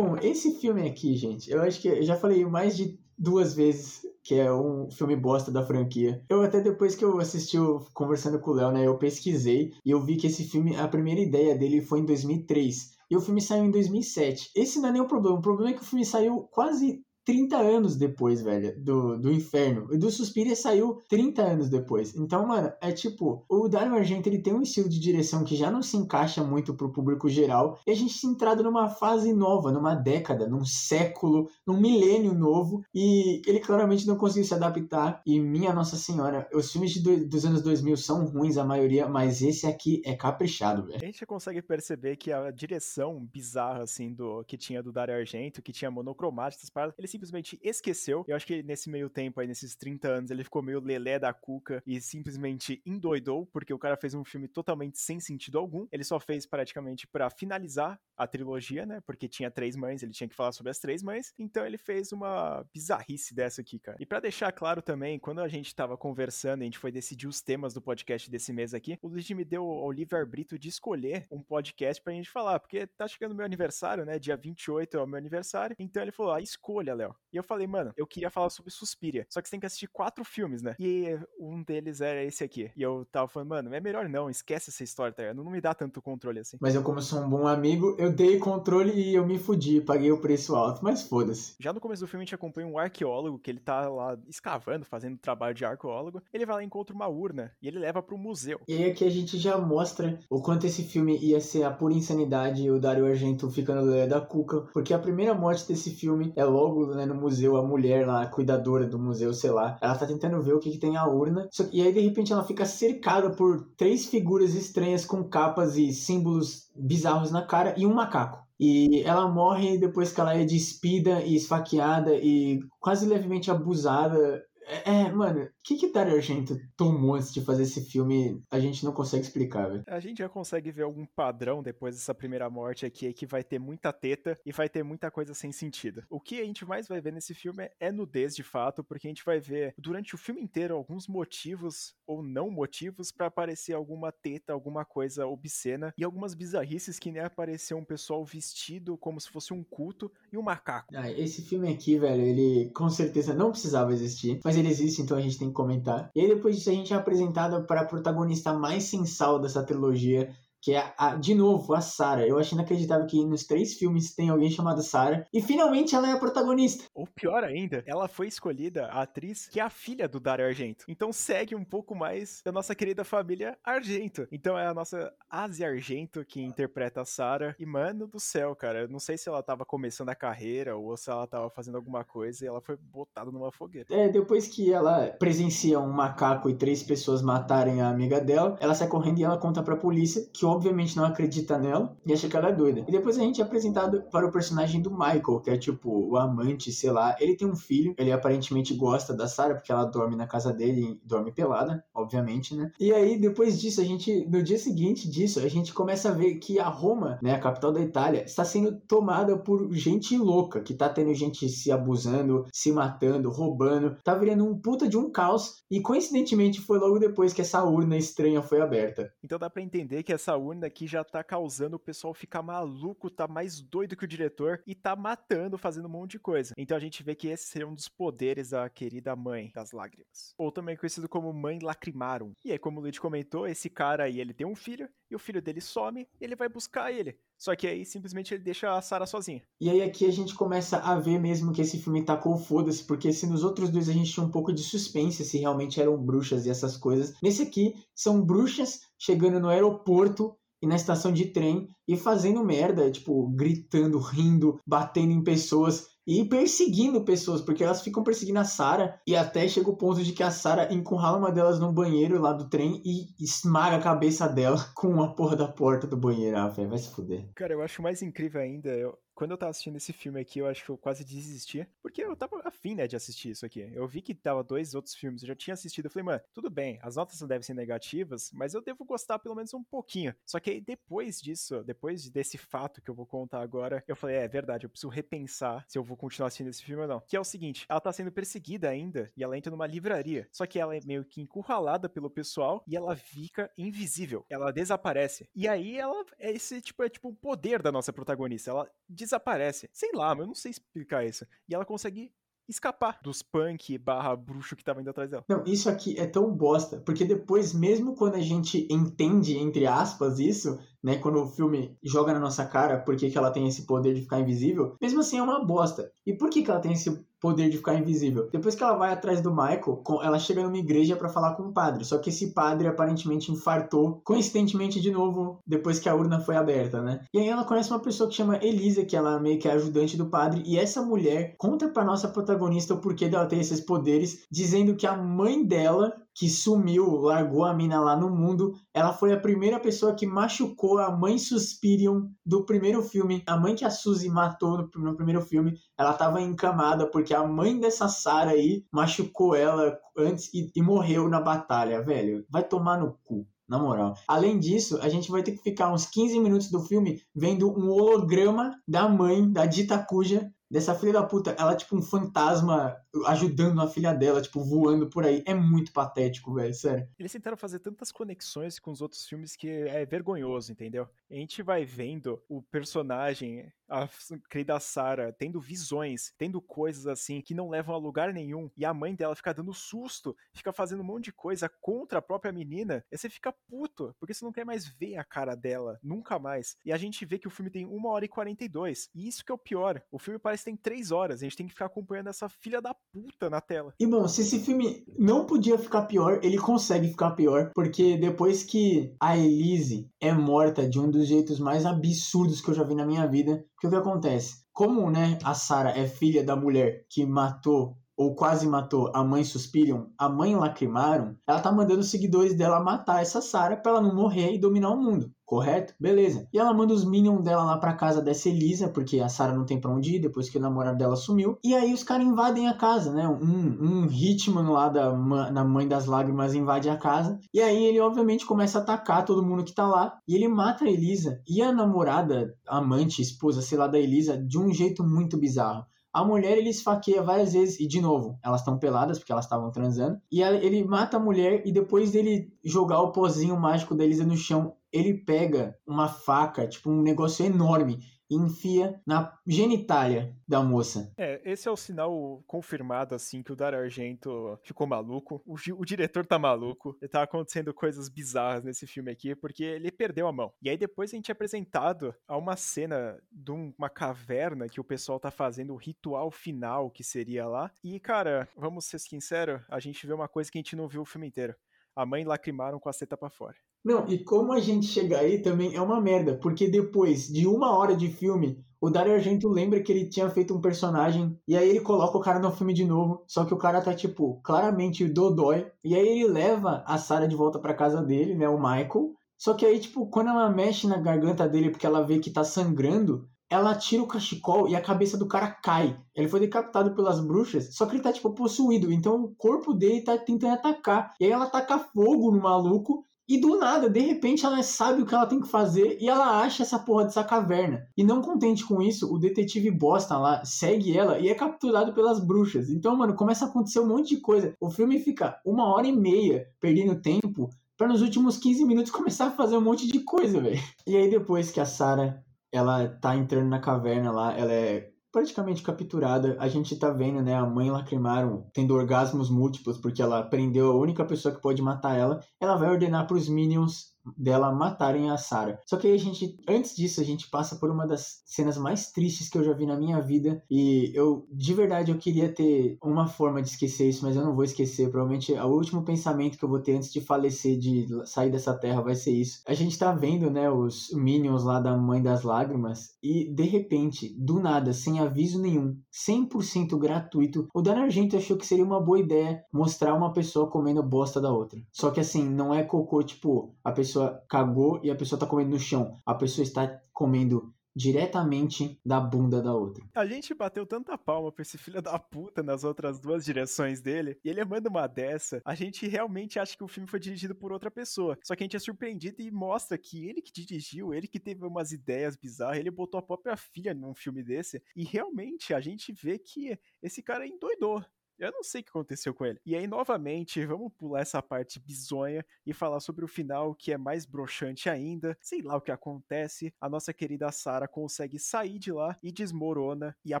Esse filme aqui, gente, eu acho que eu já falei mais de duas vezes que é um filme bosta da franquia. Eu até depois que eu assisti o Conversando com o Léo, né, eu pesquisei e eu vi que esse filme, a primeira ideia dele foi em 2003. E o filme saiu em 2007. Esse não é nem o problema. O problema é que o filme saiu quase 30 anos depois, velho, do, do Inferno. E do Suspiria saiu 30 anos depois. Então, mano, é tipo, o Dario Argento, ele tem um estilo de direção que já não se encaixa muito pro público geral. E a gente se entrado numa fase nova, numa década, num século, num milênio novo. E ele claramente não conseguiu se adaptar. E minha Nossa Senhora, os filmes do, dos anos 2000 são ruins, a maioria, mas esse aqui é caprichado, velho. A gente consegue perceber que a direção bizarra, assim, do que tinha do Dario Argento, que tinha monocromáticas, ele simplesmente esqueceu. Eu acho que nesse meio tempo aí, nesses 30 anos, ele ficou meio lelé da cuca e simplesmente endoidou, porque o cara fez um filme totalmente sem sentido algum. Ele só fez praticamente para finalizar a trilogia, né? Porque tinha três mães, ele tinha que falar sobre as três mães. Então ele fez uma bizarrice dessa aqui, cara. E para deixar claro também, quando a gente tava conversando, a gente foi decidir os temas do podcast desse mês aqui, o Luigi me deu o livre-arbítrio de escolher um podcast pra gente falar, porque tá chegando meu aniversário, né? Dia 28 é o meu aniversário. Então ele falou: ah, escolha, Léo. E eu falei, mano, eu queria falar sobre Suspiria. Só que você tem que assistir quatro filmes, né? E um deles era esse aqui. E eu tava falando, mano, é melhor não, esquece essa história, tá? Não, não me dá tanto controle assim. Mas eu, como sou um bom amigo, eu dei controle e eu me fudi, paguei o preço alto, mas foda-se. Já no começo do filme a gente acompanha um arqueólogo que ele tá lá escavando, fazendo trabalho de arqueólogo. Ele vai lá e encontra uma urna e ele leva pro museu. E aí aqui a gente já mostra o quanto esse filme ia ser a pura insanidade e o Dario Argento ficando da cuca, porque a primeira morte desse filme é logo né, no museu a mulher lá, a cuidadora do museu, sei lá, ela tá tentando ver o que, que tem a urna. e aí, de repente, ela fica cercada por três figuras estranhas com capas e símbolos bizarros na cara e um macaco. E ela morre depois que ela é despida e esfaqueada e quase levemente abusada é, é, mano, o que que Dario Argento tomou antes de fazer esse filme? A gente não consegue explicar, velho. A gente já consegue ver algum padrão depois dessa primeira morte aqui, é que vai ter muita teta e vai ter muita coisa sem sentido. O que a gente mais vai ver nesse filme é nudez, de fato, porque a gente vai ver durante o filme inteiro alguns motivos ou não motivos para aparecer alguma teta, alguma coisa obscena e algumas bizarrices que nem apareceu um pessoal vestido como se fosse um culto e um macaco. Ah, esse filme aqui, velho, ele com certeza não precisava existir, mas ele existe, então a gente tem que comentar. E aí depois disso a gente é apresentado para a protagonista mais sensal dessa trilogia, que é, a, de novo, a Sarah. Eu acho inacreditável que nos três filmes tem alguém chamado Sarah, e finalmente ela é a protagonista. Ou pior ainda, ela foi escolhida a atriz que é a filha do Dario Argento. Então segue um pouco mais da nossa querida família Argento. Então é a nossa Asia Argento que interpreta a Sarah. E mano do céu, cara, eu não sei se ela tava começando a carreira ou se ela tava fazendo alguma coisa e ela foi botada numa fogueira. É, depois que ela presencia um macaco e três pessoas matarem a amiga dela, ela sai correndo e ela conta pra polícia que obviamente não acredita nela e acha que ela é doida. E depois a gente é apresentado para o personagem do Michael, que é tipo o amante, sei lá. Ele tem um filho, ele aparentemente gosta da Sarah, porque ela dorme na casa dele e dorme pelada, obviamente, né? E aí, depois disso, a gente, no dia seguinte disso, a gente começa a ver que a Roma, né, a capital da Itália, está sendo tomada por gente louca, que tá tendo gente se abusando, se matando, roubando, tá virando um puta de um caos. E coincidentemente foi logo depois que essa urna estranha foi aberta. Então dá para entender que essa urna já tá causando o pessoal ficar maluco, tá mais doido que o diretor e tá matando, fazendo um monte de coisa. Então a gente vê que esse seria um dos poderes da querida mãe das lágrimas. Ou também conhecido como mãe lacrimarum. E aí, como o Luigi comentou, esse cara aí, ele tem um filho e o filho dele some, ele vai buscar ele. Só que aí simplesmente ele deixa a Sarah sozinha. E aí aqui a gente começa a ver mesmo que esse filme tacou foda-se, porque se nos outros dois a gente tinha um pouco de suspense se realmente eram bruxas e essas coisas, nesse aqui são bruxas chegando no aeroporto e na estação de trem e fazendo merda, tipo, gritando, rindo, batendo em pessoas e perseguindo pessoas, porque elas ficam perseguindo a Sarah e até chega o ponto de que a Sarah encurrala uma delas no banheiro lá do trem e esmaga a cabeça dela com a porra da porta do banheiro. Ah, velho, vai se fuder. Cara, eu acho mais incrível ainda, eu, quando eu tava assistindo esse filme aqui, eu acho que eu quase desisti. Porque eu tava afim, né, de assistir isso aqui. Eu vi que tava dois outros filmes, eu já tinha assistido. Eu falei, mano, tudo bem, as notas não devem ser negativas, mas eu devo gostar pelo menos um pouquinho. Só que aí depois disso, depois desse fato que eu vou contar agora, eu falei, é, é verdade, eu preciso repensar se eu vou continuar assistindo esse filme ou não. Que é o seguinte, ela tá sendo perseguida ainda e ela entra numa livraria. Só que ela é meio que encurralada pelo pessoal e ela fica invisível. Ela desaparece. E aí ela, é esse tipo, é tipo o poder da nossa protagonista. Ela desaparece. Sei lá, eu não sei explicar isso. E ela consegue escapar dos punk barra bruxo que tava indo atrás dela. Não, isso aqui é tão bosta, porque depois, mesmo quando a gente entende, entre aspas, isso, né, quando o filme joga na nossa cara porque que ela tem esse poder de ficar invisível, mesmo assim é uma bosta. E por que que ela tem esse poder de ficar invisível? Depois que ela vai atrás do Michael, ela chega numa igreja para falar com o padre, só que esse padre aparentemente infartou, coincidentemente de novo, depois que a urna foi aberta, né? E aí ela conhece uma pessoa que chama Elisa, que ela meio que é ajudante do padre, e essa mulher conta pra nossa protagonista o porquê dela ter esses poderes, dizendo que a mãe dela que sumiu, largou a mina lá no mundo. Ela foi a primeira pessoa que machucou a mãe Suspirion do primeiro filme. A mãe que a Suzy matou no, no primeiro filme, ela tava encamada porque a mãe dessa Sarah aí machucou ela antes e, e morreu na batalha, velho. Vai tomar no cu. Na moral. Além disso, a gente vai ter que ficar uns 15 minutos do filme vendo um holograma da mãe da Dita Cuja dessa filha da puta, ela é tipo um fantasma ajudando a filha dela, tipo, voando por aí. É muito patético, velho, sério. Eles tentaram fazer tantas conexões com os outros filmes que é vergonhoso, entendeu? A gente vai vendo o personagem, a querida Sarah, tendo visões, tendo coisas assim que não levam a lugar nenhum, e a mãe dela fica dando susto, fica fazendo um monte de coisa contra a própria menina, e você fica puto, porque você não quer mais ver a cara dela, nunca mais. E a gente vê que o filme tem 1 hora e 42, e isso que é o pior. O filme parece tem 3 horas, a gente tem que ficar acompanhando essa filha da puta na tela. E bom, se esse filme não podia ficar pior, ele consegue ficar pior, porque depois que a Elise é morta de um dos jeitos mais absurdos que eu já vi na minha vida, o que acontece? Como, né, a Sarah é filha da mulher que matou ou quase matou a mãe Suspirion, a mãe Lacrimaram, ela tá mandando os seguidores dela matar essa Sarah pra ela não morrer e dominar o mundo. Correto? Beleza. E ela manda os minions dela lá pra casa dessa Elisa, porque a Sarah não tem pra onde ir depois que o namorado dela sumiu. E aí os caras invadem a casa, né? Um, um Hitman lá da, da Mãe das Lágrimas invade a casa. E aí ele, obviamente, começa a atacar todo mundo que tá lá. E ele mata a Elisa e a namorada, amante, esposa, sei lá, da Elisa, de um jeito muito bizarro. A mulher ele esfaqueia várias vezes, e de novo, elas estão peladas porque elas estavam transando. E ele mata a mulher, e depois dele jogar o pozinho mágico da Elisa no chão, ele pega uma faca, tipo um negócio enorme, e enfia na genitália da moça. É, esse é o sinal confirmado, assim, que o Dario Argento ficou maluco. O, o, diretor tá maluco. Tá acontecendo coisas bizarras nesse filme aqui, porque ele perdeu a mão. E aí depois a gente é apresentado a uma cena de uma caverna que o pessoal tá fazendo o ritual final que seria lá. E, cara, vamos ser sinceros, a gente vê uma coisa que a gente não viu o filme inteiro. A mãe lacrimaram com a seta pra fora. Não, e como a gente chega aí também é uma merda, porque depois de uma hora de filme, o Dario Argento lembra que ele tinha feito um personagem, e aí ele coloca o cara no filme de novo, só que o cara tá, tipo, claramente dodói, e aí ele leva a Sarah de volta pra casa dele, né, o Michael, só que aí, tipo, quando ela mexe na garganta dele porque ela vê que tá sangrando, ela tira o cachecol e a cabeça do cara cai. Ele foi decapitado pelas bruxas, só que ele tá, tipo, possuído. Então o corpo dele tá tentando atacar. E aí ela taca fogo no maluco e do nada, de repente, ela sabe o que ela tem que fazer e ela acha essa porra dessa caverna. E não contente com isso, o detetive Boston lá segue ela e é capturado pelas bruxas. Então, mano, começa a acontecer um monte de coisa. O filme fica uma hora e meia perdendo tempo para nos últimos 15 minutos começar a fazer um monte de coisa, velho. E aí, depois que a Sarah ela tá entrando na caverna lá, ela é praticamente capturada. A gente tá vendo, né, a mãe Lacrimaram tendo orgasmos múltiplos porque ela prendeu a única pessoa que pode matar ela. Ela vai ordenar para os Minions dela matarem a Sarah. Só que aí a gente, antes disso, a gente passa por uma das cenas mais tristes que eu já vi na minha vida e eu, de verdade, eu queria ter uma forma de esquecer isso, mas eu não vou esquecer. Provavelmente o último pensamento que eu vou ter antes de falecer, de sair dessa terra, vai ser isso. A gente tá vendo, né, os Minions lá da Mãe das Lágrimas e, de repente, do nada, sem aviso nenhum, 100% gratuito, o Dan Argento achou que seria uma boa ideia mostrar uma pessoa comendo bosta da outra. Só que assim, não é cocô, tipo, a pessoa cagou e a pessoa tá comendo no chão. A pessoa está comendo diretamente da bunda da outra. A gente bateu tanta palma pra esse filho da puta nas outras duas direções dele, e ele manda uma dessa, a gente realmente acha que o filme foi dirigido por outra pessoa. Só que a gente é surpreendido e mostra que ele que dirigiu, ele que teve umas ideias bizarras, ele botou a própria filha num filme desse, e realmente a gente vê que esse cara endoidou. Eu não sei o que aconteceu com ele. E aí, novamente, vamos pular essa parte bizonha e falar sobre o final, que é mais broxante ainda. Sei lá o que acontece. A nossa querida Sarah consegue sair de lá e desmorona. E a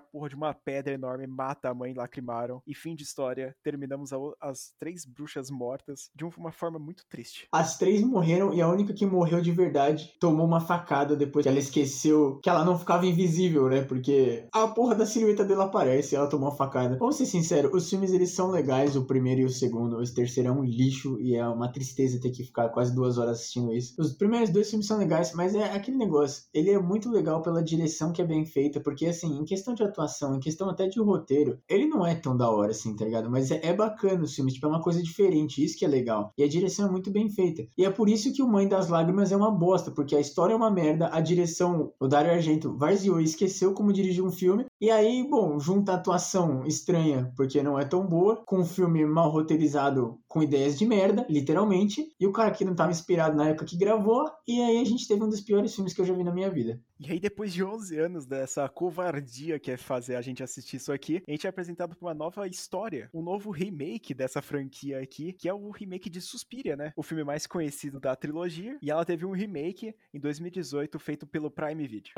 porra de uma pedra enorme mata a mãe Lacrimaram. E fim de história. Terminamos a, as três bruxas mortas de uma forma muito triste. As três morreram e a única que morreu de verdade tomou uma facada depois que ela esqueceu que ela não ficava invisível, né? Porque a porra da silhueta dela aparece e ela tomou uma facada. Vamos ser sinceros, os filmes eles são legais, o primeiro e o segundo. O terceiro é um lixo e é uma tristeza ter que ficar quase duas horas assistindo isso. Os primeiros dois filmes são legais, mas é aquele negócio. Ele é muito legal pela direção que é bem feita, porque assim, em questão de atuação, em questão até de roteiro, ele não é tão da hora assim, tá ligado? Mas é, é bacana os filmes, tipo, é uma coisa diferente, isso que é legal. E a direção é muito bem feita. E é por isso que o Mãe das Lágrimas é uma bosta, porque a história é uma merda, a direção, o Dario Argento varziou e esqueceu como dirigir um filme, e aí, bom, junta a atuação estranha, porque não é tão boa, com um filme mal roteirizado com ideias de merda, literalmente, e o cara que não estava inspirado na época que gravou, e aí a gente teve um dos piores filmes que eu já vi na minha vida. E aí, depois de 11 anos dessa covardia que é fazer a gente assistir isso aqui, a gente é apresentado por uma nova história, um novo remake dessa franquia aqui, que é o remake de Suspiria, né? O filme mais conhecido da trilogia, e ela teve um remake em 2018 feito pelo Prime Video.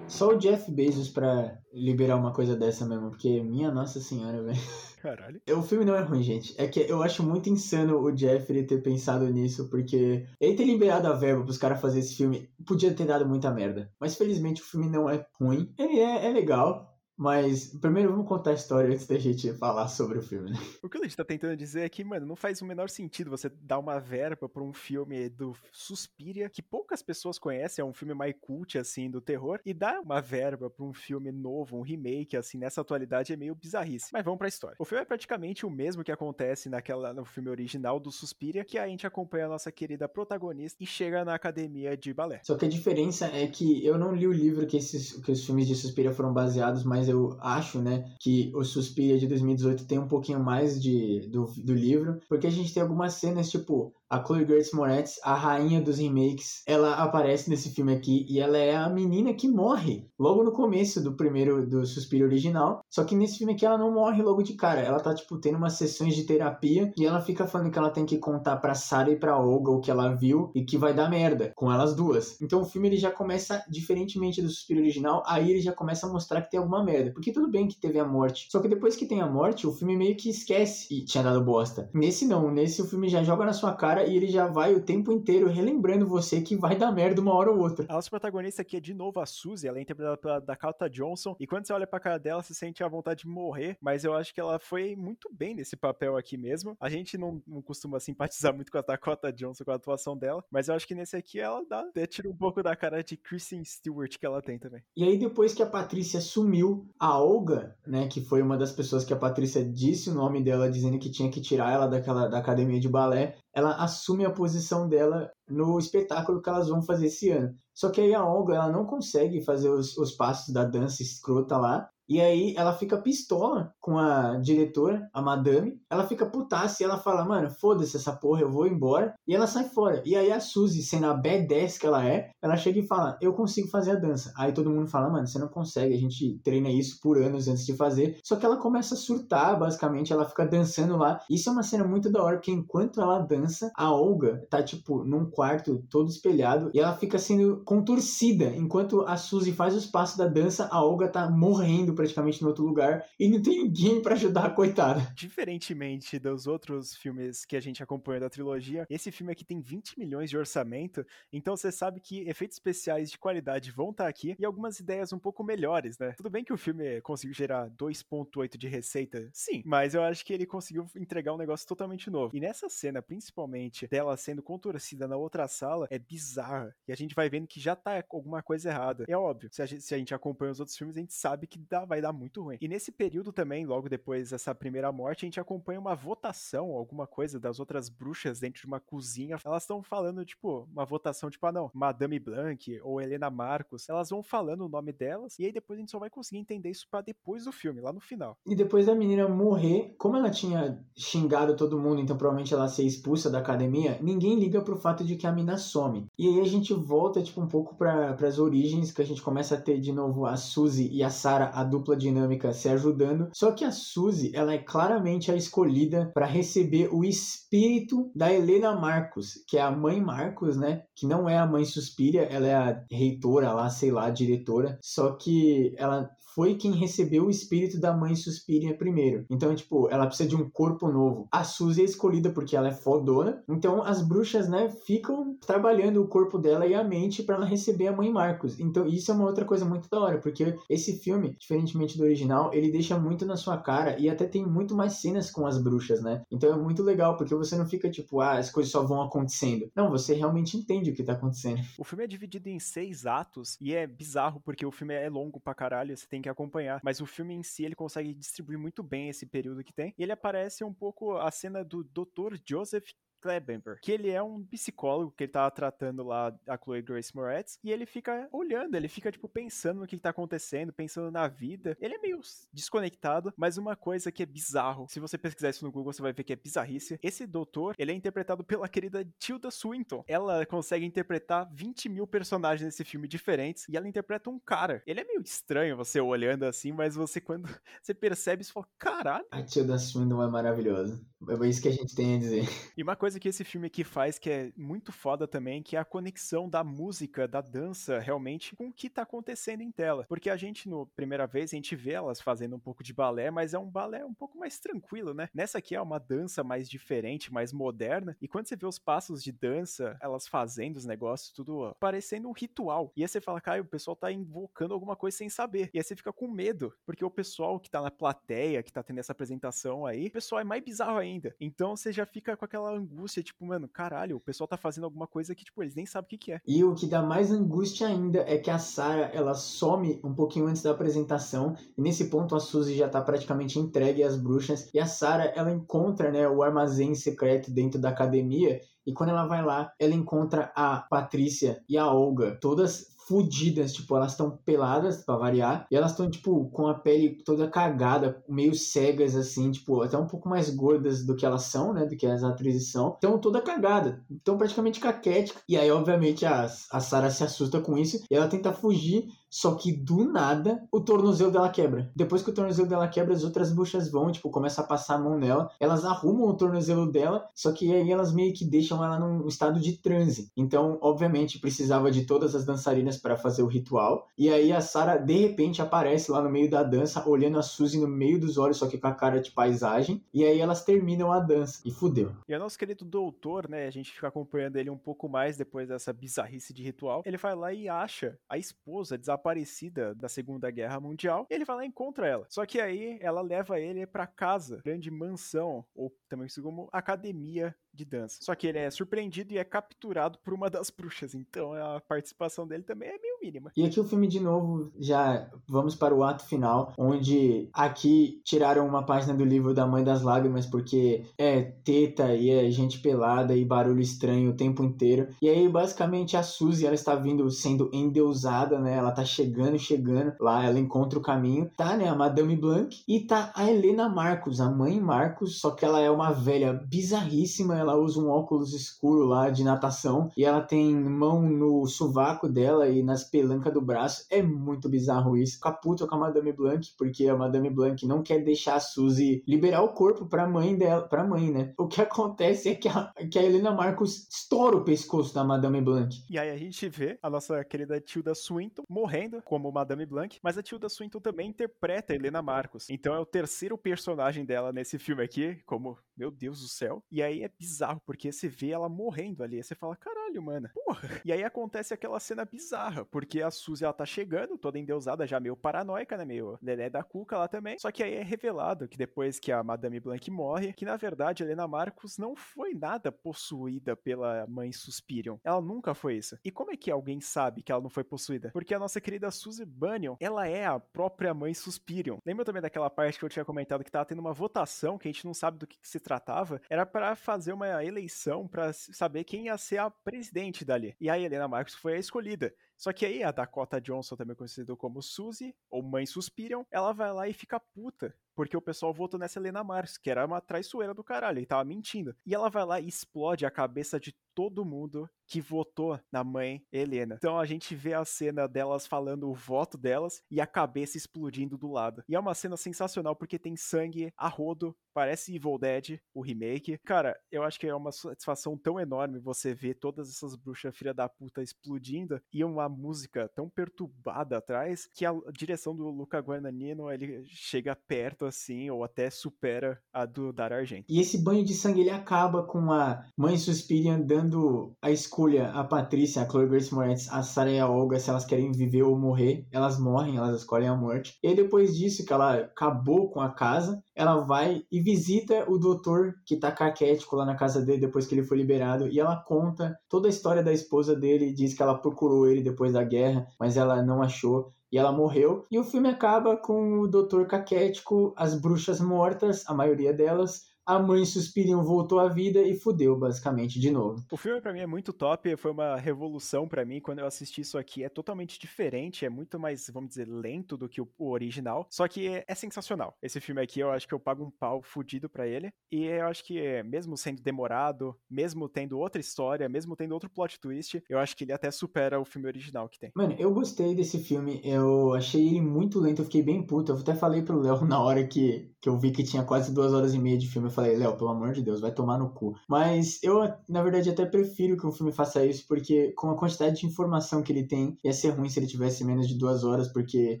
Só o Jeff Bezos pra liberar uma coisa dessa mesmo, porque minha nossa senhora, velho. Caralho. O filme não é ruim, gente. É que eu acho muito insano o Jeffrey ter pensado nisso, porque ele ter liberado a verba pros caras fazer esse filme podia ter dado muita merda. Mas felizmente o filme não é ruim. Ele é, é legal. Mas primeiro vamos contar a história antes da gente falar sobre o filme, né? O que a gente tá tentando dizer é que, mano, não faz o menor sentido você dar uma verba pra um filme do Suspiria, que poucas pessoas conhecem, é um filme mais cult, assim, do terror, e dar uma verba pra um filme novo, um remake, assim, nessa atualidade é meio bizarrice. Mas vamos pra história. O filme é praticamente o mesmo que acontece naquela, no filme original do Suspiria, que a gente acompanha a nossa querida protagonista e chega na academia de balé. Só que a diferença é que eu não li o livro que, esses, que os filmes de Suspiria foram baseados, mas eu acho, né, que o Suspiria de 2018 tem um pouquinho mais de, do, do livro, porque a gente tem algumas cenas, tipo, a Chloe Grace Moretz, a rainha dos remakes, ela aparece nesse filme aqui e ela é a menina que morre logo no começo do primeiro do Suspiro original. Só que nesse filme aqui ela não morre logo de cara. Ela tá tipo tendo umas sessões de terapia e ela fica falando que ela tem que contar para Sarah e para Olga o que ela viu e que vai dar merda com elas duas. Então o filme ele já começa diferentemente do Suspiro original, aí ele já começa a mostrar que tem alguma merda. Porque tudo bem que teve a morte, só que depois que tem a morte, o filme meio que esquece e tinha dado bosta. Nesse não, nesse o filme já joga na sua cara cara e ele já vai o tempo inteiro relembrando você que vai dar merda uma hora ou outra. A nossa protagonista aqui é de novo a Suzy, ela é interpretada pela Dakota Johnson, e quando você olha pra cara dela, você sente a vontade de morrer, mas eu acho que ela foi muito bem nesse papel aqui mesmo. A gente não, não costuma simpatizar muito com a Dakota Johnson, com a atuação dela, mas eu acho que nesse aqui ela dá, até tira um pouco da cara de Kristen Stewart que ela tem também. E aí depois que a Patrícia sumiu, a Olga, né, que foi uma das pessoas que a Patrícia disse o nome dela, dizendo que tinha que tirar ela daquela da academia de balé, ela assume a posição dela no espetáculo que elas vão fazer esse ano. Só que aí a Olga ela não consegue fazer os, os passos da dança escrota lá e aí ela fica pistola com a diretora, a madame. Ela fica putaça e ela fala, mano, foda-se essa porra, eu vou embora. E ela sai fora. E aí a Suzy, sendo a badass que ela é, ela chega e fala, eu consigo fazer a dança. Aí todo mundo fala, mano, você não consegue, a gente treina isso por anos antes de fazer. Só que ela começa a surtar, basicamente, ela fica dançando lá. Isso é uma cena muito da hora, porque enquanto ela dança, a Olga tá, tipo, num quarto todo espelhado e ela fica sendo contorcida. Enquanto a Suzy faz os passos da dança, a Olga tá morrendo praticamente no outro lugar e não tem ninguém para ajudar a coitada. Diferentemente dos outros filmes que a gente acompanha da trilogia, esse filme aqui tem 20 milhões de orçamento, então você sabe que efeitos especiais de qualidade vão estar tá aqui e algumas ideias um pouco melhores, né? Tudo bem que o filme conseguiu gerar 2.8 de receita, sim, mas eu acho que ele conseguiu entregar um negócio totalmente novo. E nessa cena, principalmente, dela sendo contorcida na outra sala, é bizarra. E a gente vai vendo que já tá alguma coisa errada. É óbvio, se a gente acompanha os outros filmes, a gente sabe que dá, vai dar muito ruim. E nesse período também, logo depois dessa primeira morte, a gente acompanha uma votação, alguma coisa das outras bruxas dentro de uma cozinha. Elas estão falando, tipo, uma votação, tipo, ah, não, Madame Blanc ou Helena Marcos. Elas vão falando o nome delas e aí depois a gente só vai conseguir entender isso para depois do filme, lá no final. E depois da menina morrer, como ela tinha xingado todo mundo, então provavelmente ela ser expulsa da academia, ninguém liga pro fato de que a mina some. E aí a gente volta, tipo, um pouco para as origens, que a gente começa a ter de novo a Suzy e a Sarah, a dupla dinâmica, se ajudando. Só que a Suzy, ela é claramente a escolhida para receber o espírito da Helena Marcos, que é a mãe Marcos, né? Que não é a mãe Suspiria, ela é a reitora lá, sei lá, diretora. Só que ela foi quem recebeu o espírito da mãe Suspiria primeiro. Então, tipo, ela precisa de um corpo novo. A Suzy é escolhida porque ela é fodona. Então, as bruxas, né, ficam trabalhando o corpo dela e a mente para ela receber a mãe Marcos. Então, isso é uma outra coisa muito da hora, porque esse filme, diferentemente do original, ele deixa muito na sua cara e até tem muito mais cenas com as bruxas, né? Então, é muito legal, porque você não fica tipo, ah, as coisas só vão acontecendo. Não, você realmente entende o que tá acontecendo. O filme é dividido em seis atos e é bizarro porque o filme é longo pra caralho, você tem que que acompanhar. Mas o filme em si, ele consegue distribuir muito bem esse período que tem. E ele aparece um pouco a cena do Dr. Joseph Klebenberg, que ele é um psicólogo que ele tá tratando lá a Chloe Grace Moretz, e ele fica olhando, ele fica, tipo, pensando no que tá acontecendo, pensando na vida. Ele é meio desconectado, mas uma coisa que é bizarro, se você pesquisar isso no Google, você vai ver que é bizarrice. Esse doutor, ele é interpretado pela querida Tilda Swinton. Ela consegue interpretar 20 mil personagens nesse filme diferentes, e ela interpreta um cara. Ele é meio estranho você olhando assim, mas você, quando você percebe, você fala, caralho. A Tilda Swinton é maravilhosa. É isso que a gente tem a dizer. E uma coisa que esse filme aqui faz que é muito foda também, que é a conexão da música, da dança, realmente, com o que tá acontecendo em tela. Porque a gente, no primeira vez, a gente vê elas fazendo um pouco de balé, mas é um balé um pouco mais tranquilo, né? Nessa aqui é uma dança mais diferente, mais moderna. E quando você vê os passos de dança, elas fazendo os negócios, tudo ó, parecendo um ritual. E aí você fala, cara, o pessoal tá invocando alguma coisa sem saber. E aí você fica com medo, porque o pessoal que tá na plateia, que tá tendo essa apresentação aí, o pessoal é mais bizarro ainda. Então você já fica com aquela angústia, tipo, mano, caralho, o pessoal tá fazendo alguma coisa que, tipo, eles nem sabem o que, que é. E o que dá mais angústia ainda é que a Sarah, ela some um pouquinho antes da apresentação, e nesse ponto a Suzy já tá praticamente entregue às bruxas, e a Sarah, ela encontra, né, o armazém secreto dentro da academia, e quando ela vai lá, ela encontra a Patrícia e a Olga, todas fudidas, tipo, elas estão peladas, para variar, e elas estão, tipo, com a pele toda cagada, meio cegas, assim, tipo, até um pouco mais gordas do que elas são, né, do que as atrizes são, estão toda cagada, estão praticamente caquética, e aí, obviamente, a, a Sarah se assusta com isso, e ela tenta fugir, só que do nada o tornozelo dela quebra. Depois que o tornozelo dela quebra, as outras bruxas vão, tipo, começa a passar a mão nela. Elas arrumam o tornozelo dela, só que aí elas meio que deixam ela num estado de transe. Então, obviamente, precisava de todas as dançarinas para fazer o ritual. E aí a Sarah de repente aparece lá no meio da dança, olhando a Suzy no meio dos olhos, só que com a cara de paisagem. E aí elas terminam a dança. E fudeu. E o nosso querido doutor, né? A gente fica acompanhando ele um pouco mais depois dessa bizarrice de ritual. Ele vai lá e acha a esposa desaparecida desaparecida da Segunda Guerra Mundial. ele vai lá e encontra ela. Só que aí ela leva ele para casa, grande mansão, ou também conhecido como academia de dança. Só que ele é surpreendido e é capturado por uma das bruxas, então a participação dele também é meio mínima. E aqui o filme de novo, já vamos para o ato final, onde aqui tiraram uma página do livro da Mãe das Lágrimas porque é teta e é gente pelada e barulho estranho o tempo inteiro. E aí basicamente a Suzy, ela está vindo sendo endeusada, né? Ela tá chegando, chegando lá, ela encontra o caminho. Tá, né, a Madame Blanc e tá a Helena Marcos, a mãe Marcos, só que ela é uma velha bizarríssima, ela usa um óculos escuro lá de natação e ela tem mão no sovaco dela e nas pelancas do braço. É muito bizarro isso. Caputa com a Madame Blanc, porque a Madame Blanc não quer deixar a Suzy liberar o corpo pra mãe dela, pra mãe, né? O que acontece é que a, que a Helena Marcos estoura o pescoço da Madame Blanc. E aí a gente vê a nossa querida Tilda Swinton morrendo como Madame Blanc, mas a Tilda Swinton também interpreta a Helena Marcos. Então é o terceiro personagem dela nesse filme aqui, como, meu Deus do céu. E aí é bizarro, porque você vê ela morrendo ali, aí você fala, caralho, mano, porra. E aí acontece aquela cena bizarra, porque a Suzy, ela tá chegando, toda endeusada, já meio paranoica, né, meio Lelé da Cuca lá também. Só que aí é revelado que depois que a Madame Blanc morre, que na verdade Helena Marcos não foi nada possuída pela mãe Suspirion. Ela nunca foi isso. E como é que alguém sabe que ela não foi possuída? Porque a nossa querida Suzy Bunyan, ela é a própria mãe Suspirion. Lembra também daquela parte que eu tinha comentado que tava tendo uma votação, que a gente não sabe do que, que se tratava? Era para fazer uma eleição para saber quem ia ser a presidente dali. E a Helena Marcos foi a escolhida. Só que aí a Dakota Johnson, também conhecida como Suzy, ou Mãe Suspirion, ela vai lá e fica puta. Porque o pessoal votou nessa Helena Marcos, que era uma traiçoeira do caralho, e tava mentindo. E ela vai lá e explode a cabeça de todo mundo que votou na mãe Helena. Então a gente vê a cena delas falando o voto delas e a cabeça explodindo do lado. E é uma cena sensacional porque tem sangue a rodo, parece Evil Dead, o remake. Cara, eu acho que é uma satisfação tão enorme você ver todas essas bruxas filha da puta explodindo e uma música tão perturbada atrás que a direção do Luca Guadagnino ele chega perto assim ou até supera a do Dar Argento. E esse banho de sangue ele acaba com a mãe Suspirian dando a escolha a Patrícia, a Chloe Grace Moretz, a Sarah e a Olga se elas querem viver ou morrer. Elas morrem, elas escolhem a morte. E depois disso que ela acabou com a casa, ela vai e visita o doutor que tá caquético lá na casa dele depois que ele foi liberado e ela conta toda a história da esposa dele, diz que ela procurou ele depois da guerra, mas ela não achou e ela morreu. E o filme acaba com o doutor caquético, as bruxas mortas, a maioria delas, a mãe Suspirion voltou à vida e fudeu, basicamente, de novo. O filme para mim é muito top, foi uma revolução para mim quando eu assisti isso aqui. É totalmente diferente, é muito mais, vamos dizer, lento do que o, original. Só que é, é, sensacional. Esse filme aqui eu acho que eu pago um pau fudido para ele. E eu acho que, mesmo sendo demorado, mesmo tendo outra história, mesmo tendo outro plot twist, eu acho que ele até supera o filme original que tem. Mano, eu gostei desse filme, eu achei ele muito lento, eu fiquei bem puto. Eu até falei pro Léo na hora que, que eu vi que tinha quase duas horas e meia de filme. Eu falei, Léo, pelo amor de Deus, vai tomar no cu. Mas eu, na verdade, até prefiro que o filme faça isso, porque com a quantidade de informação que ele tem, ia ser ruim se ele tivesse menos de duas horas, porque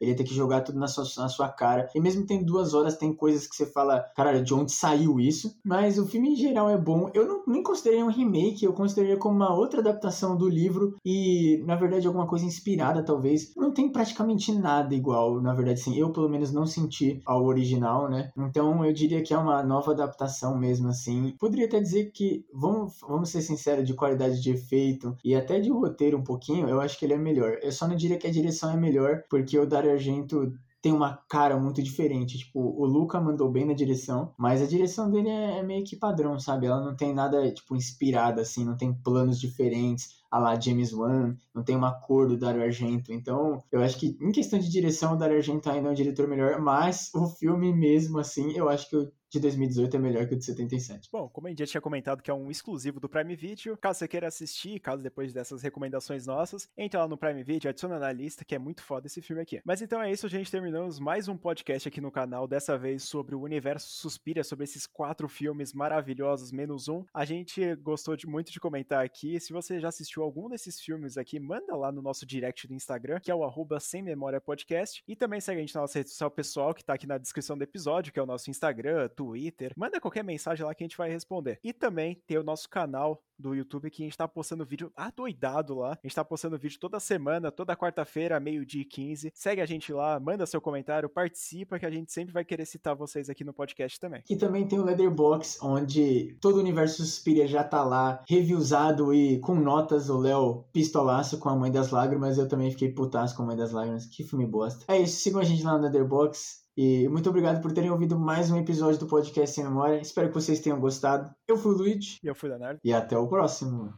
ele ia ter que jogar tudo na sua, na sua cara. E mesmo tem duas horas, tem coisas que você fala, caralho, de onde saiu isso? Mas o filme em geral é bom. Eu não, nem considerei um remake, eu consideraria como uma outra adaptação do livro e, na verdade, alguma coisa inspirada, talvez. Não tem praticamente nada igual, na verdade, sim. Eu, pelo menos, não senti ao original, né? Então, eu diria que é uma nova adaptação mesmo assim. Poderia até dizer que, vamos, vamos ser sinceros, de qualidade de efeito e até de roteiro um pouquinho, eu acho que ele é melhor. Eu só não diria que a direção é melhor, porque o Dario Argento tem uma cara muito diferente. Tipo, o Luca mandou bem na direção, mas a direção dele é, é, meio que padrão, sabe? Ela não tem nada, tipo, inspirada, assim, não tem planos diferentes a lá James Wan, não tem uma cor do Dario Argento. Então, eu acho que em questão de direção, o Dario Argento ainda é um diretor melhor, mas o filme mesmo, assim, eu acho que o de 2018 é melhor que o de 77. Bom, como a gente já tinha comentado que é um exclusivo do Prime Video, caso você queira assistir, caso depois dessas recomendações nossas, entra lá no Prime Video, adiciona na lista, que é muito foda esse filme aqui. Mas então é isso, gente terminamos mais um podcast aqui no canal, dessa vez sobre o universo Suspira, sobre esses quatro filmes maravilhosos, menos um. A gente gostou de, muito de comentar aqui, se você já assistiu algum desses filmes aqui, manda lá no nosso direct do Instagram, que é o arroba sem memória podcast, e também segue a gente na nossa rede social pessoal, que tá aqui na descrição do episódio, que é o nosso Instagram, Twitter, manda qualquer mensagem lá que a gente vai responder. E também tem o nosso canal do YouTube que a gente tá postando vídeo adoidado lá. A gente tá postando vídeo toda semana, toda quarta-feira, meio-dia e 15. Segue a gente lá, manda seu comentário, participa, que a gente sempre vai querer citar vocês aqui no podcast também. E também tem o Leatherbox, onde todo o universo Suspiria já tá lá, reviewzado e com notas. O Léo pistolaço com a Mãe das Lágrimas, eu também fiquei putaço com a Mãe das Lágrimas. Que filme bosta. É isso, sigam a gente lá no Leatherbox. E muito obrigado por terem ouvido mais um episódio do podcast Sem Memória. Espero que vocês tenham gostado. Eu fui o Luigi. E eu fui o Leonardo. E até o próximo.